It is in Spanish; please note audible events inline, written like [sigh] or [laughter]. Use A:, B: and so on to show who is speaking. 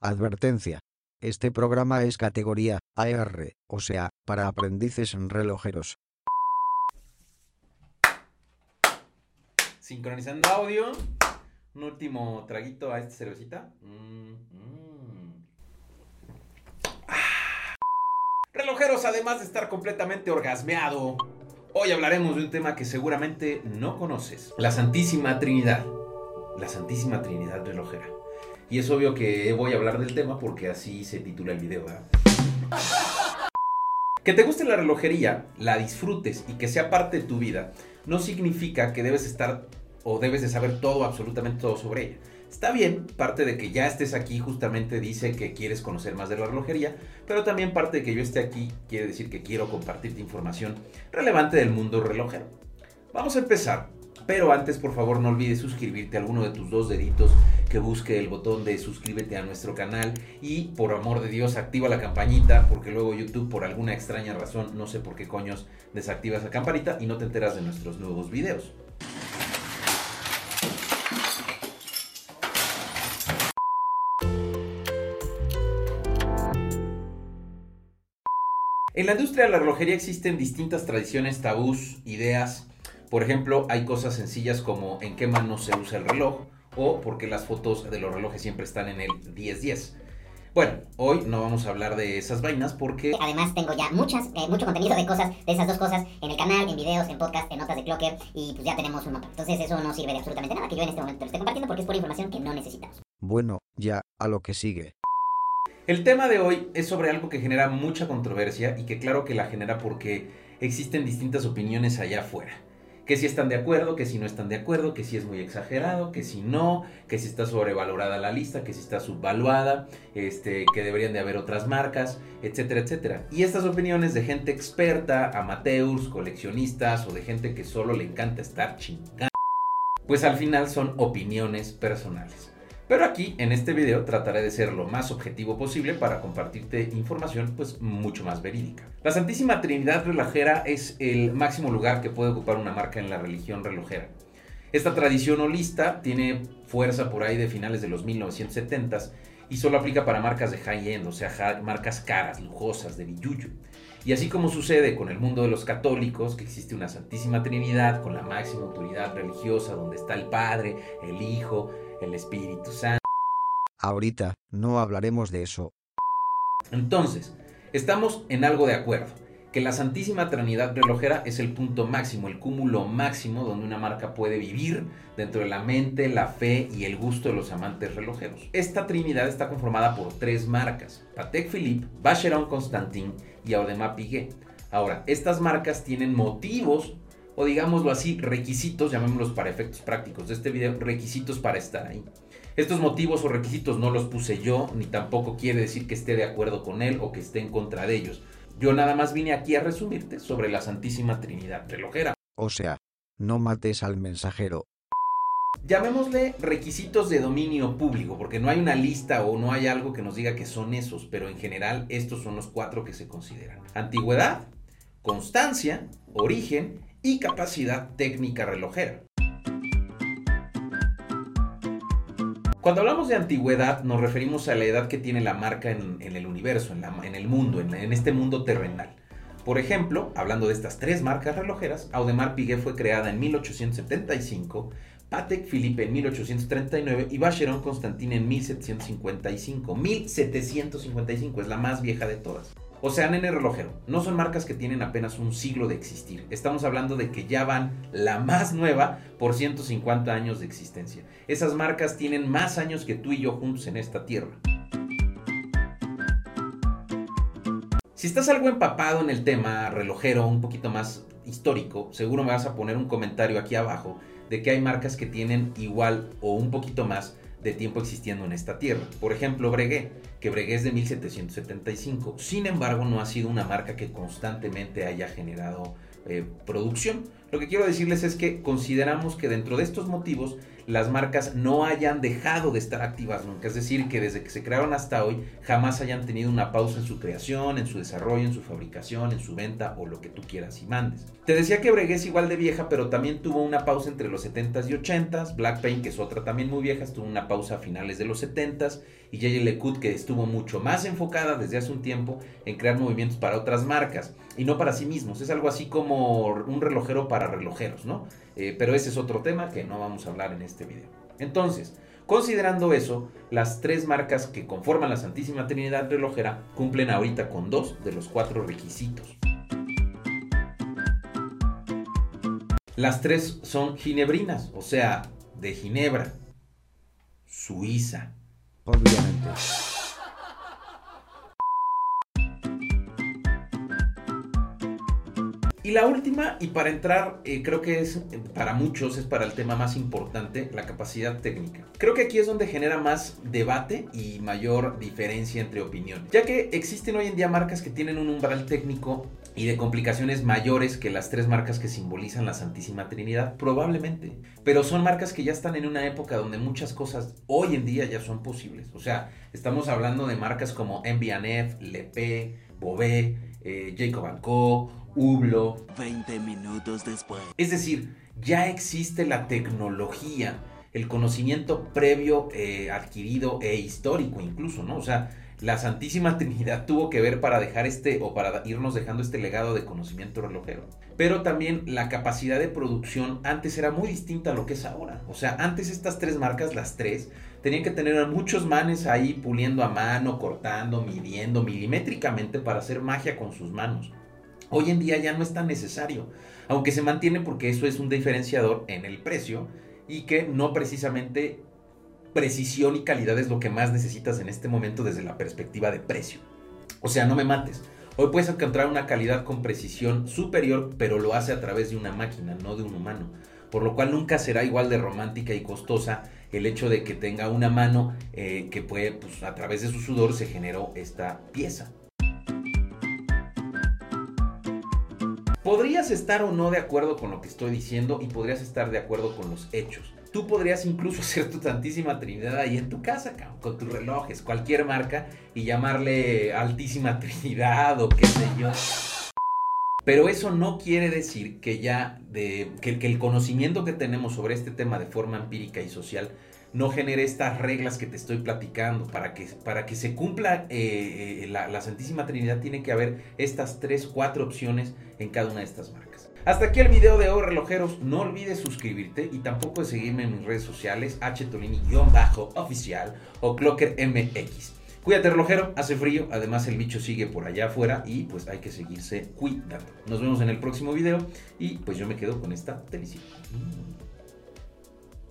A: Advertencia. Este programa es categoría AR, o sea, para aprendices relojeros.
B: Sincronizando audio. Un último traguito a esta cervecita. Mm, mm. Relojeros, además de estar completamente orgasmeado, hoy hablaremos de un tema que seguramente no conoces. La Santísima Trinidad. La Santísima Trinidad relojera. Y es obvio que voy a hablar del tema porque así se titula el video. Que te guste la relojería, la disfrutes y que sea parte de tu vida, no significa que debes estar o debes de saber todo, absolutamente todo sobre ella. Está bien, parte de que ya estés aquí justamente dice que quieres conocer más de la relojería, pero también parte de que yo esté aquí quiere decir que quiero compartirte información relevante del mundo relojero. Vamos a empezar, pero antes por favor no olvides suscribirte a alguno de tus dos deditos que busque el botón de suscríbete a nuestro canal y por amor de Dios activa la campanita porque luego YouTube por alguna extraña razón, no sé por qué coños, desactiva esa campanita y no te enteras de nuestros nuevos videos. En la industria de la relojería existen distintas tradiciones, tabús, ideas. Por ejemplo, hay cosas sencillas como en qué mano se usa el reloj o por qué las fotos de los relojes siempre están en el 10-10. Bueno, hoy no vamos a hablar de esas vainas porque...
C: Además tengo ya muchas, eh, mucho contenido de cosas, de esas dos cosas, en el canal, en videos, en podcast, en notas de Clocker, y pues ya tenemos un mapa. Entonces eso no sirve de absolutamente nada que yo en este momento lo esté compartiendo porque es pura información que no necesitamos.
A: Bueno, ya, a lo que sigue.
B: El tema de hoy es sobre algo que genera mucha controversia y que claro que la genera porque existen distintas opiniones allá afuera. Que si están de acuerdo, que si no están de acuerdo, que si es muy exagerado, que si no, que si está sobrevalorada la lista, que si está subvaluada, este, que deberían de haber otras marcas, etcétera, etcétera. Y estas opiniones de gente experta, amateurs, coleccionistas o de gente que solo le encanta estar chingando, pues al final son opiniones personales. Pero aquí, en este video, trataré de ser lo más objetivo posible para compartirte información pues mucho más verídica. La Santísima Trinidad Relojera es el máximo lugar que puede ocupar una marca en la religión relojera. Esta tradición holista tiene fuerza por ahí de finales de los 1970s y solo aplica para marcas de high-end, o sea, marcas caras, lujosas, de billuyo. Y así como sucede con el mundo de los católicos, que existe una Santísima Trinidad con la máxima autoridad religiosa, donde está el Padre, el Hijo, el Espíritu Santo.
A: Ahorita, no hablaremos de eso.
B: Entonces, estamos en algo de acuerdo, que la Santísima Trinidad relojera es el punto máximo, el cúmulo máximo donde una marca puede vivir dentro de la mente, la fe y el gusto de los amantes relojeros. Esta Trinidad está conformada por tres marcas, Patek Philippe, Vacheron Constantin y Audemars Piguet. Ahora, estas marcas tienen motivos o digámoslo así, requisitos, llamémoslos para efectos prácticos de este video, requisitos para estar ahí. Estos motivos o requisitos no los puse yo, ni tampoco quiere decir que esté de acuerdo con él o que esté en contra de ellos. Yo nada más vine aquí a resumirte sobre la Santísima Trinidad relojera.
A: O sea, no mates al mensajero.
B: Llamémosle requisitos de dominio público, porque no hay una lista o no hay algo que nos diga que son esos, pero en general estos son los cuatro que se consideran. Antigüedad, constancia, origen y capacidad técnica relojera. Cuando hablamos de antigüedad nos referimos a la edad que tiene la marca en, el universo, en, el mundo, en, en este mundo terrenal. Por ejemplo, hablando de estas tres marcas relojeras, Audemars Piguet fue creada en 1875, Patek Philippe en 1839 y Vacheron Constantin en 1755. 1755 es la más vieja de todas. O sea, nene relojero, no son marcas que tienen apenas un siglo de existir. Estamos hablando de que ya van la más nueva por 150 años de existencia. Esas marcas tienen más años que tú y yo juntos en esta tierra. Si estás algo empapado en el tema relojero, un poquito más histórico, seguro me vas a poner un comentario aquí abajo de que hay marcas que tienen igual o un poquito más de tiempo existiendo en esta tierra. Por ejemplo, Breguet, que Breguet es de 1775. Sin embargo, no ha sido una marca que constantemente haya generado eh, producción. Lo que quiero decirles es que consideramos que dentro de estos motivos, las marcas no hayan dejado de estar activas nunca. Es decir, que desde que se crearon hasta hoy jamás hayan tenido una pausa en su creación, en su desarrollo, en su fabricación, en su venta o lo que tú quieras y mandes. Te decía que Breguet es igual de vieja, pero también tuvo una pausa entre los 70s y 80s. Blackpaint, que es otra también muy vieja, tuvo una pausa a finales de los 70s. Y J.J. LeCoultre, que estuvo mucho más enfocada desde hace un tiempo en crear movimientos para otras marcas y no para sí mismos. Es algo así como un relojero para relojeros, ¿no? Eh, pero ese es otro tema que no vamos a hablar en este video. Entonces, considerando eso, las tres marcas que conforman la Santísima Trinidad Relojera cumplen ahorita con dos de los cuatro requisitos. Las tres son ginebrinas, o sea, de Ginebra, Suiza.
A: Obviamente.
B: Y la última, y para entrar, eh, creo que es para muchos, es para el tema más importante, la capacidad técnica. Creo que aquí es donde genera más debate y mayor diferencia entre opiniones, ya que existen hoy en día marcas que tienen un umbral técnico y de complicaciones mayores que las tres marcas que simbolizan la Santísima Trinidad, probablemente. Pero son marcas que ya están en una época donde muchas cosas hoy en día ya son posibles. O sea, estamos hablando de marcas como MBNF, Lepe, Bobé, eh, Jacob Co., Hublot.
D: 20 minutos después.
B: Es decir, ya existe la tecnología, el conocimiento previo eh, adquirido e histórico incluso, ¿no? O sea, la Santísima [laughs] Trinidad tuvo que ver para dejar este o para irnos dejando este legado de conocimiento relojero. Pero también la capacidad de producción antes era muy distinta a lo que es ahora. O sea, antes estas tres marcas, las tres, tenían que tener a muchos manes ahí puliendo a mano, cortando, midiendo milimétricamente para hacer magia con sus manos. Hoy en día ya no es tan necesario, aunque se mantiene porque eso es un diferenciador en el precio y que no precisamente precisión y calidad es lo que más necesitas en este momento desde la perspectiva de precio. O sea, no me mates. Hoy puedes encontrar una calidad con precisión superior, pero lo hace a través de una máquina, no de un humano. Por lo cual nunca será igual de romántica y costosa el hecho de que tenga una mano eh, que puede, pues a través de su sudor se generó esta pieza. Podrías estar o no de acuerdo con lo que estoy diciendo y podrías estar de acuerdo con los hechos. Tú podrías incluso [laughs] hacer tu Santísima Trinidad ahí en tu casa, con tus relojes, cualquier marca, y llamarle Altísima [laughs] Trinidad o qué sé yo. Pero eso no quiere decir que ya de, que, el conocimiento que tenemos sobre este tema de forma empírica y social no genere estas reglas que te estoy platicando. Para que, para que se cumpla eh, eh, la, la Santísima Trinidad tiene que haber estas tres, cuatro opciones en cada una de estas marcas. Hasta aquí el video de hoy, relojeros. No olvides suscribirte y tampoco de seguirme en mis redes sociales, htolini-oficial o ClockerMX. Cuídate, relojero, hace frío, además el bicho sigue por allá afuera y pues hay que seguirse cuidando. Nos vemos en el próximo video y pues yo me quedo con esta delicia.